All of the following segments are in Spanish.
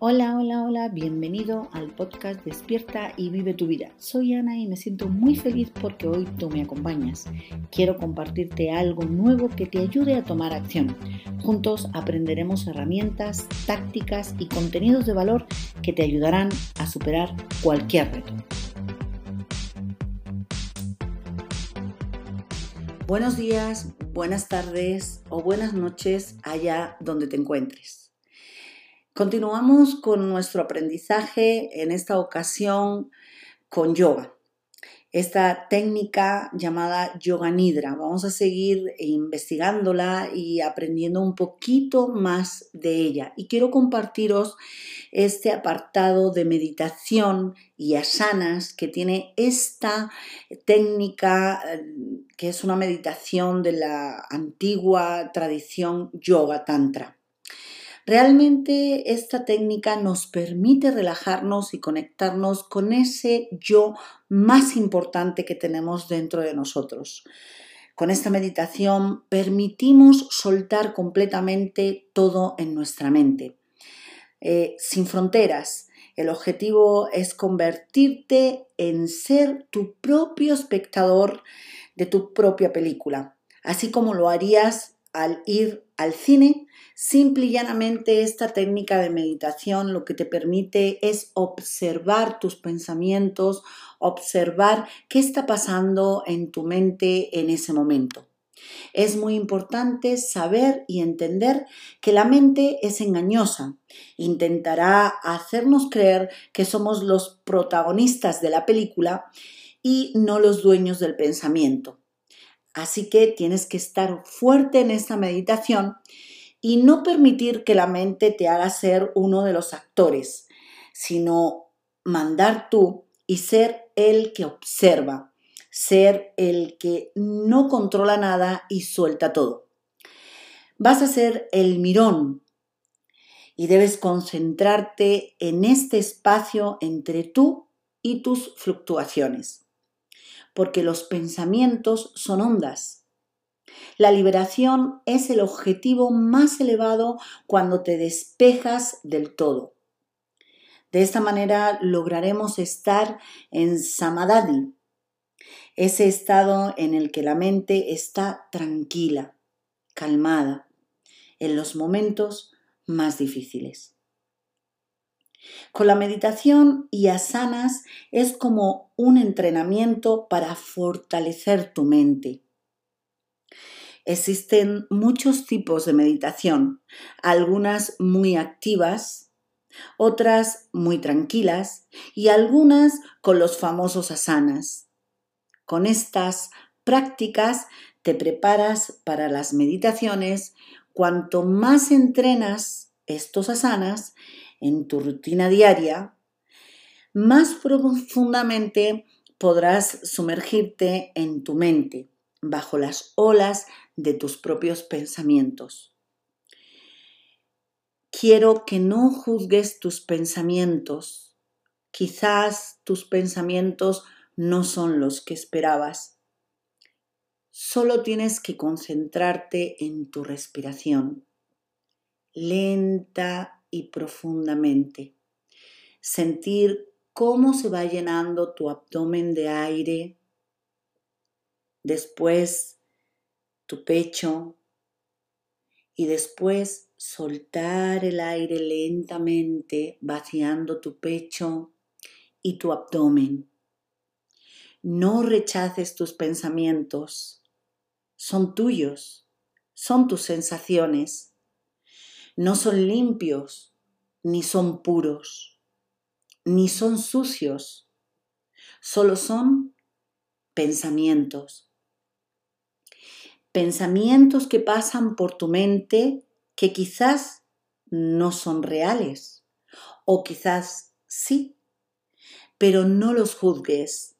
Hola, hola, hola, bienvenido al podcast Despierta y vive tu vida. Soy Ana y me siento muy feliz porque hoy tú me acompañas. Quiero compartirte algo nuevo que te ayude a tomar acción. Juntos aprenderemos herramientas, tácticas y contenidos de valor que te ayudarán a superar cualquier reto. Buenos días, buenas tardes o buenas noches allá donde te encuentres. Continuamos con nuestro aprendizaje, en esta ocasión con yoga. Esta técnica llamada yoga nidra. Vamos a seguir investigándola y aprendiendo un poquito más de ella. Y quiero compartiros este apartado de meditación y asanas que tiene esta técnica eh, que es una meditación de la antigua tradición yoga tantra. Realmente esta técnica nos permite relajarnos y conectarnos con ese yo más importante que tenemos dentro de nosotros. Con esta meditación permitimos soltar completamente todo en nuestra mente, eh, sin fronteras. El objetivo es convertirte en ser tu propio espectador de tu propia película, así como lo harías al ir al cine, simple y llanamente esta técnica de meditación lo que te permite es observar tus pensamientos, observar qué está pasando en tu mente en ese momento. Es muy importante saber y entender que la mente es engañosa. Intentará hacernos creer que somos los protagonistas de la película y no los dueños del pensamiento. Así que tienes que estar fuerte en esta meditación y no permitir que la mente te haga ser uno de los actores, sino mandar tú y ser el que observa, ser el que no controla nada y suelta todo. Vas a ser el mirón y debes concentrarte en este espacio entre tú y tus fluctuaciones porque los pensamientos son ondas. La liberación es el objetivo más elevado cuando te despejas del todo. De esta manera lograremos estar en samadhi, ese estado en el que la mente está tranquila, calmada, en los momentos más difíciles. Con la meditación y asanas es como un entrenamiento para fortalecer tu mente. Existen muchos tipos de meditación, algunas muy activas, otras muy tranquilas y algunas con los famosos asanas. Con estas prácticas te preparas para las meditaciones. Cuanto más entrenas estos asanas, en tu rutina diaria, más profundamente podrás sumergirte en tu mente, bajo las olas de tus propios pensamientos. Quiero que no juzgues tus pensamientos. Quizás tus pensamientos no son los que esperabas. Solo tienes que concentrarte en tu respiración, lenta y profundamente. Sentir cómo se va llenando tu abdomen de aire, después tu pecho y después soltar el aire lentamente vaciando tu pecho y tu abdomen. No rechaces tus pensamientos, son tuyos, son tus sensaciones no son limpios, ni son puros, ni son sucios, solo son pensamientos. Pensamientos que pasan por tu mente que quizás no son reales o quizás sí, pero no los juzgues,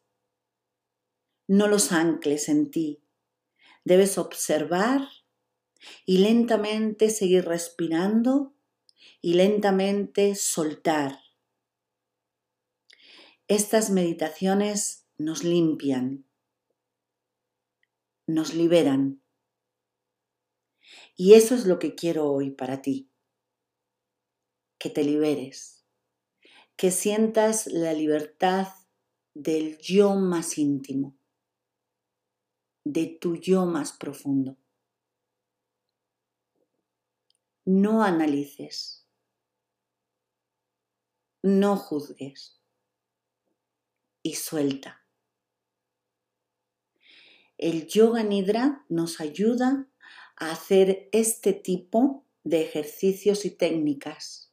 no los ancles en ti. Debes observar y lentamente seguir respirando y lentamente soltar. Estas meditaciones nos limpian, nos liberan. Y eso es lo que quiero hoy para ti. que te liberes, que sientas la libertad del yo más íntimo, de tu yo más profundo. No analices, no juzgues y suelta. El yoga nidra nos ayuda a hacer este tipo de ejercicios y técnicas.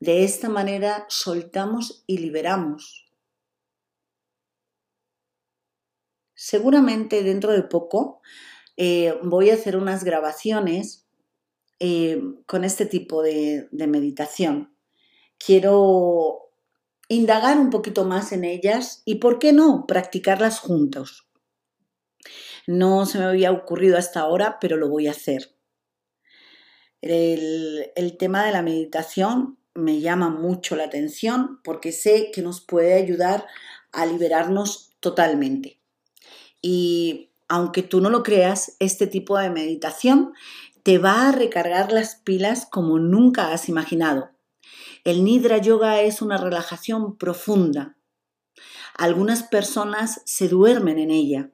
De esta manera soltamos y liberamos. Seguramente dentro de poco eh, voy a hacer unas grabaciones eh, con este tipo de meditación. Quiero indagar un poquito más en ellas y, ¿por qué no?, practicarlas juntos. No se me había ocurrido hasta ahora, pero lo voy a hacer. El, tema de la meditación me llama mucho la atención porque sé que nos puede ayudar a liberarnos totalmente. Y aunque tú no lo creas, este tipo de meditación te va a recargar las pilas como nunca has imaginado. El Nidra Yoga es una relajación profunda. Algunas personas se duermen en ella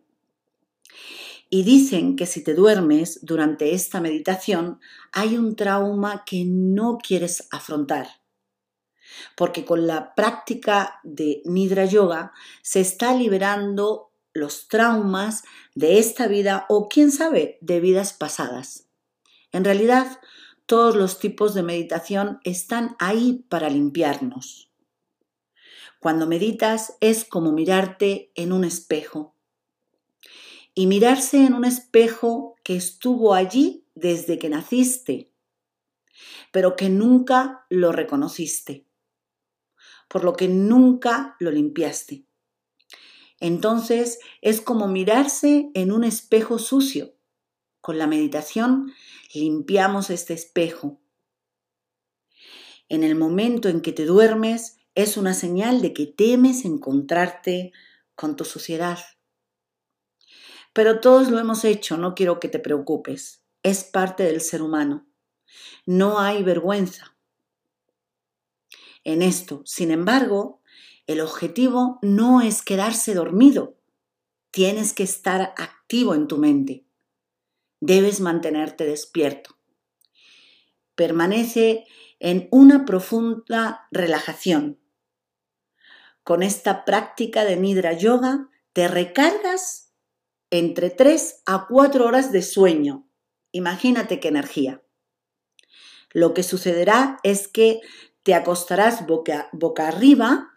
y dicen que si te duermes durante esta meditación hay un trauma que no quieres afrontar. Porque con la práctica de Nidra Yoga se está liberando los traumas de esta vida o quién sabe de vidas pasadas. En realidad, todos los tipos de meditación están ahí para limpiarnos. Cuando meditas es como mirarte en un espejo y mirarse en un espejo que estuvo allí desde que naciste, pero que nunca lo reconociste, por lo que nunca lo limpiaste. Entonces es como mirarse en un espejo sucio. Con la meditación limpiamos este espejo. En el momento en que te duermes es una señal de que temes encontrarte con tu suciedad pero todos lo hemos hecho, no quiero que te preocupes. Es parte del ser humano. No hay vergüenza en esto. Sin embargo, el objetivo no es quedarse dormido. Tienes que estar activo en tu mente. Debes mantenerte despierto. Permanece en una profunda relajación. Con esta práctica de Nidra Yoga te recargas entre 3 a 4 horas de sueño. Imagínate qué energía. Lo que sucederá es que te acostarás boca, boca arriba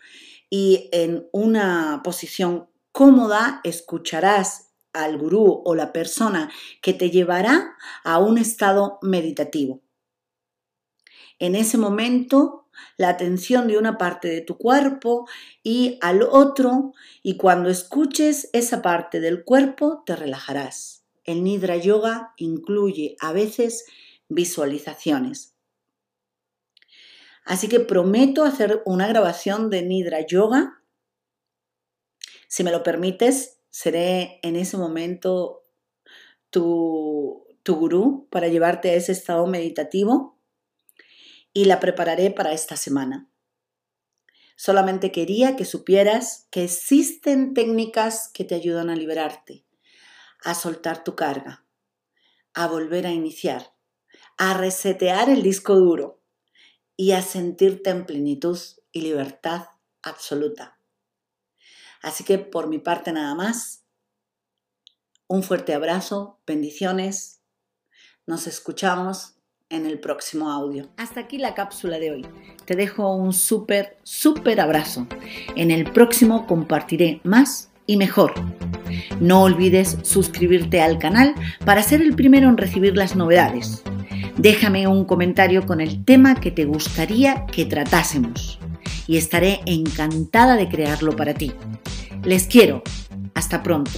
y en una posición cómoda escucharás al gurú o la persona que te llevará a un estado meditativo. En ese momento la atención de una parte de tu cuerpo y al otro y cuando escuches esa parte del cuerpo te relajarás. El Nidra Yoga incluye a veces visualizaciones. Así que prometo hacer una grabación de Nidra Yoga. Si me lo permites, seré en ese momento tu, tu gurú para llevarte a ese estado meditativo y la prepararé para esta semana. Solamente quería que supieras que existen técnicas que te ayudan a liberarte, a soltar tu carga, a volver a iniciar, a resetear el disco duro y a sentirte en plenitud y libertad absoluta. Así que por mi parte nada más, un fuerte abrazo, bendiciones, nos escuchamos en el próximo audio. Hasta aquí la cápsula de hoy. Te dejo un súper, súper abrazo. En el próximo compartiré más y mejor. No olvides suscribirte al canal para ser el primero en recibir las novedades. Déjame un comentario con el tema que te gustaría que tratásemos y estaré encantada de crearlo para ti. Les quiero. Hasta pronto.